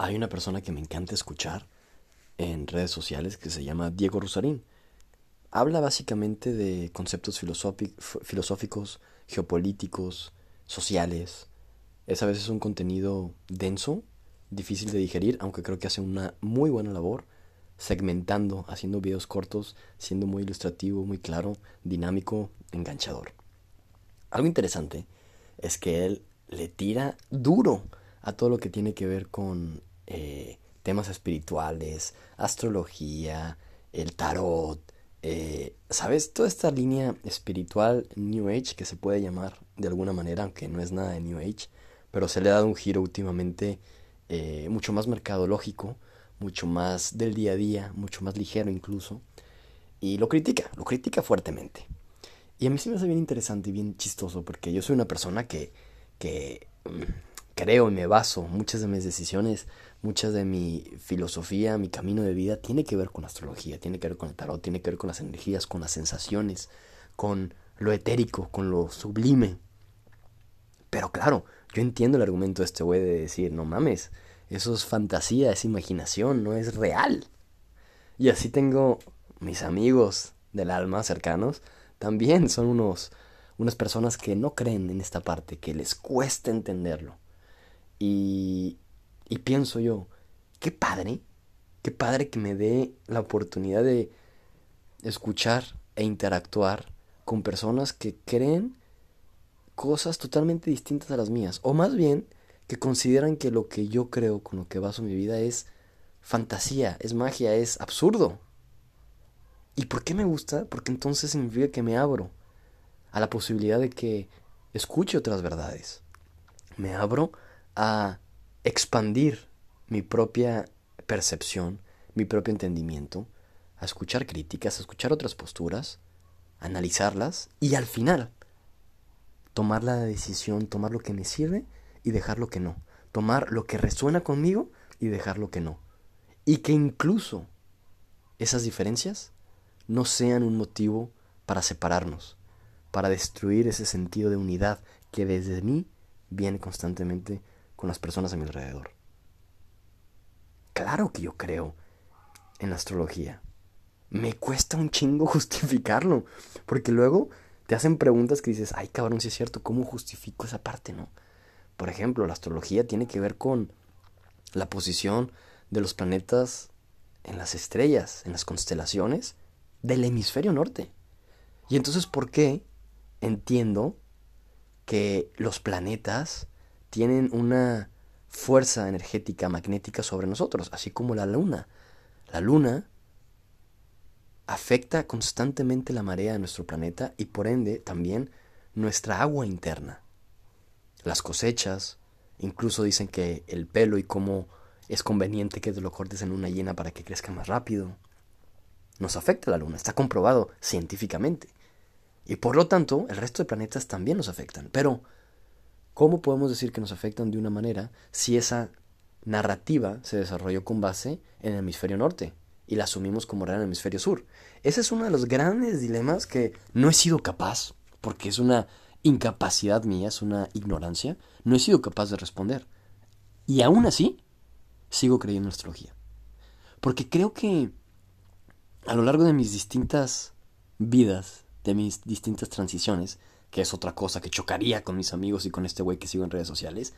Hay una persona que me encanta escuchar en redes sociales que se llama Diego Rosarín. Habla básicamente de conceptos filosóficos, geopolíticos, sociales. Es a veces un contenido denso, difícil de digerir, aunque creo que hace una muy buena labor segmentando, haciendo videos cortos, siendo muy ilustrativo, muy claro, dinámico, enganchador. Algo interesante es que él le tira duro a todo lo que tiene que ver con eh, temas espirituales, astrología, el tarot, eh, ¿sabes? Toda esta línea espiritual New Age que se puede llamar de alguna manera, aunque no es nada de New Age, pero se le ha dado un giro últimamente eh, mucho más mercadológico, mucho más del día a día, mucho más ligero incluso, y lo critica, lo critica fuertemente. Y a mí sí me hace bien interesante y bien chistoso porque yo soy una persona que, que mm, creo y me baso muchas de mis decisiones, muchas de mi filosofía, mi camino de vida tiene que ver con astrología, tiene que ver con el tarot, tiene que ver con las energías, con las sensaciones, con lo etérico, con lo sublime. Pero claro, yo entiendo el argumento de este güey de decir, no mames, eso es fantasía, es imaginación, no es real. Y así tengo mis amigos del alma cercanos también son unos, unas personas que no creen en esta parte, que les cuesta entenderlo. Y, y pienso yo, qué padre, qué padre que me dé la oportunidad de escuchar e interactuar con personas que creen cosas totalmente distintas a las mías. O más bien, que consideran que lo que yo creo, con lo que baso mi vida, es fantasía, es magia, es absurdo. ¿Y por qué me gusta? Porque entonces significa que me abro a la posibilidad de que escuche otras verdades. Me abro a expandir mi propia percepción, mi propio entendimiento, a escuchar críticas, a escuchar otras posturas, analizarlas y al final tomar la decisión, tomar lo que me sirve y dejar lo que no. Tomar lo que resuena conmigo y dejar lo que no. Y que incluso esas diferencias no sean un motivo para separarnos, para destruir ese sentido de unidad que desde mí viene constantemente con las personas a mi alrededor. Claro que yo creo en la astrología. Me cuesta un chingo justificarlo, porque luego te hacen preguntas que dices, ay cabrón, si es cierto, ¿cómo justifico esa parte, no? Por ejemplo, la astrología tiene que ver con la posición de los planetas en las estrellas, en las constelaciones, del hemisferio norte. Y entonces, ¿por qué entiendo que los planetas tienen una fuerza energética magnética sobre nosotros, así como la luna? La luna afecta constantemente la marea de nuestro planeta y por ende también nuestra agua interna. Las cosechas, incluso dicen que el pelo y cómo es conveniente que te lo cortes en una llena para que crezca más rápido nos afecta la Luna, está comprobado científicamente. Y por lo tanto, el resto de planetas también nos afectan. Pero, ¿cómo podemos decir que nos afectan de una manera si esa narrativa se desarrolló con base en el hemisferio norte y la asumimos como real en el hemisferio sur? Ese es uno de los grandes dilemas que no he sido capaz, porque es una incapacidad mía, es una ignorancia, no he sido capaz de responder. Y aún así, sigo creyendo en astrología. Porque creo que a lo largo de mis distintas vidas, de mis distintas transiciones, que es otra cosa que chocaría con mis amigos y con este güey que sigo en redes sociales.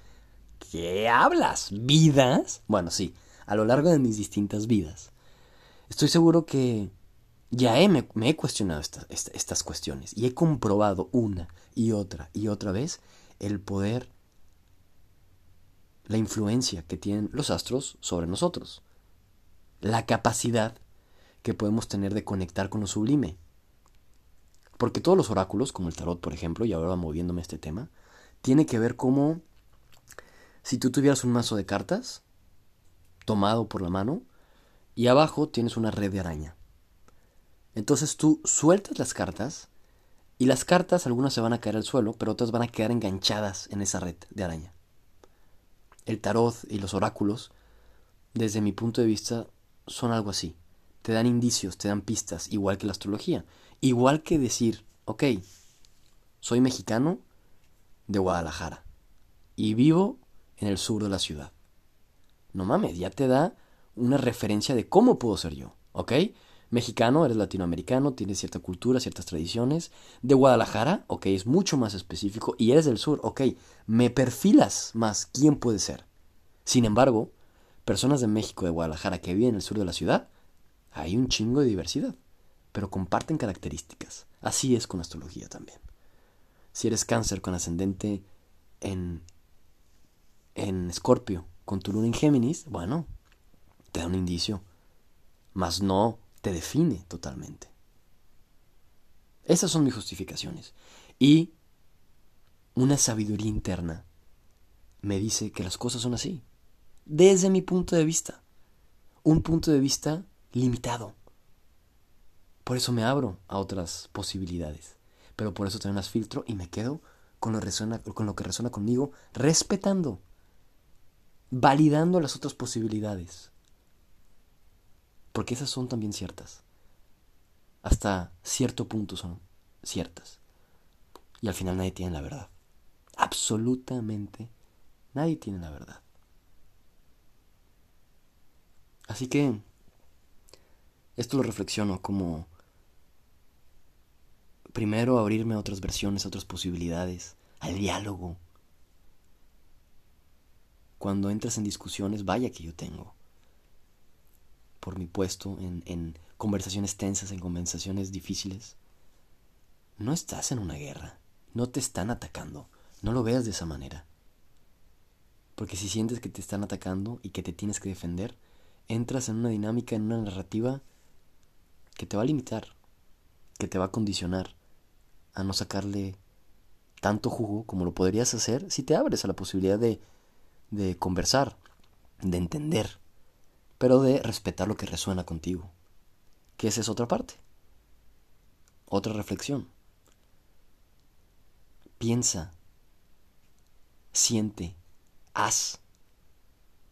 ¿Qué hablas? ¿Vidas? Bueno, sí, a lo largo de mis distintas vidas. Estoy seguro que ya me, he cuestionado estas cuestiones y he comprobado una y otra y otra vez el poder, la influencia que tienen los astros sobre nosotros, la capacidad que podemos tener de conectar con lo sublime. Porque todos los oráculos, como el tarot, por ejemplo, y ahora moviéndome este tema, tiene que ver como si tú tuvieras un mazo de cartas tomado por la mano y abajo tienes una red de araña. Entonces tú sueltas las cartas y las cartas algunas se van a caer al suelo, pero otras van a quedar enganchadas en esa red de araña. El tarot y los oráculos, desde mi punto de vista, son algo así te dan indicios, te dan pistas, igual que la astrología. Igual que decir, ok, soy mexicano de Guadalajara y vivo en el sur de la ciudad. No mames, ya te da una referencia de cómo puedo ser yo, ¿ok? Mexicano, eres latinoamericano, tienes cierta cultura, ciertas tradiciones. De Guadalajara, ok, es mucho más específico. Y eres del sur, ok, me perfilas más quién puede ser. Sin embargo, personas de México, de Guadalajara, que viven en el sur de la ciudad, hay un chingo de diversidad, pero comparten características. Así es con astrología también. Si eres cáncer con ascendente en en Escorpio con tu luna en Géminis, bueno, te da un indicio, mas no te define totalmente. Esas son mis justificaciones. Y una sabiduría interna me dice que las cosas son así, desde mi punto de vista. Un punto de vista limitado. Por eso me abro a otras posibilidades. Pero por eso también las filtro y me quedo con lo, resuena, con lo que resuena conmigo, respetando validando las otras posibilidades. Porque esas son también ciertas. Hasta cierto punto son ciertas. Y al final nadie tiene la verdad. Absolutamente nadie tiene la verdad. Así que esto lo reflexiono como primero abrirme a otras versiones, a otras posibilidades, al diálogo, cuando entras en discusiones, vaya que yo tengo. Por mi puesto en, en conversaciones tensas, en conversaciones difíciles. No estás en una guerra. No te están atacando. No lo veas de esa manera. Porque si sientes que te están atacando y que te tienes que defender, entras en una dinámica, en una narrativa que te va a limitar, que te va a condicionar a no sacarle tanto jugo como lo podrías hacer si te abres a la posibilidad de de conversar, de entender, pero de respetar lo que resuena contigo. Que esa es otra parte. Otra reflexión. Piensa, siente, haz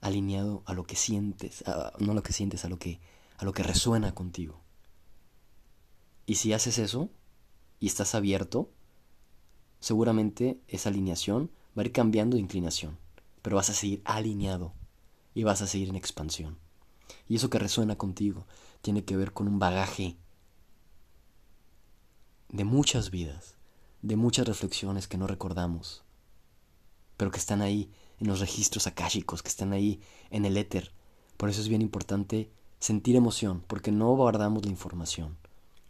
alineado a lo que sientes, no a lo que sientes, a lo que, a lo que resuena contigo. Y si haces eso y estás abierto, seguramente esa alineación va a ir cambiando de inclinación pero vas a seguir alineado y vas a seguir en expansión. Y eso que resuena contigo tiene que ver con un bagaje de muchas vidas, de muchas reflexiones que no recordamos, pero que están ahí en los registros akáshicos, que están ahí en el éter. Por eso es bien importante sentir emoción, porque no guardamos la información.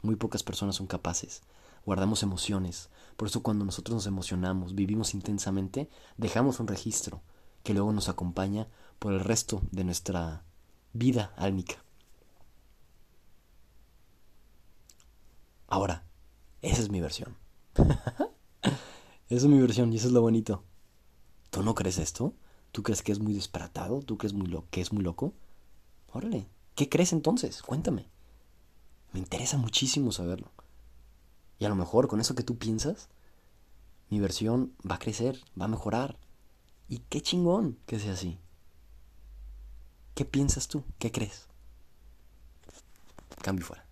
Muy pocas personas son capaces. Guardamos emociones. Por eso cuando nosotros nos emocionamos, vivimos intensamente, dejamos un registro que luego nos acompaña por el resto de nuestra vida álmica. Ahora, esa es mi versión. esa es mi versión y eso es lo bonito. ¿Tú no crees esto? ¿Tú crees que es muy disparatado? ¿Tú crees muy lo que es muy loco? Órale, ¿qué crees entonces? Cuéntame. Me interesa muchísimo saberlo. Y a lo mejor con eso que tú piensas, mi versión va a crecer, va a mejorar, y qué chingón que sea así. ¿Qué piensas tú? ¿Qué crees? Cambio fuera.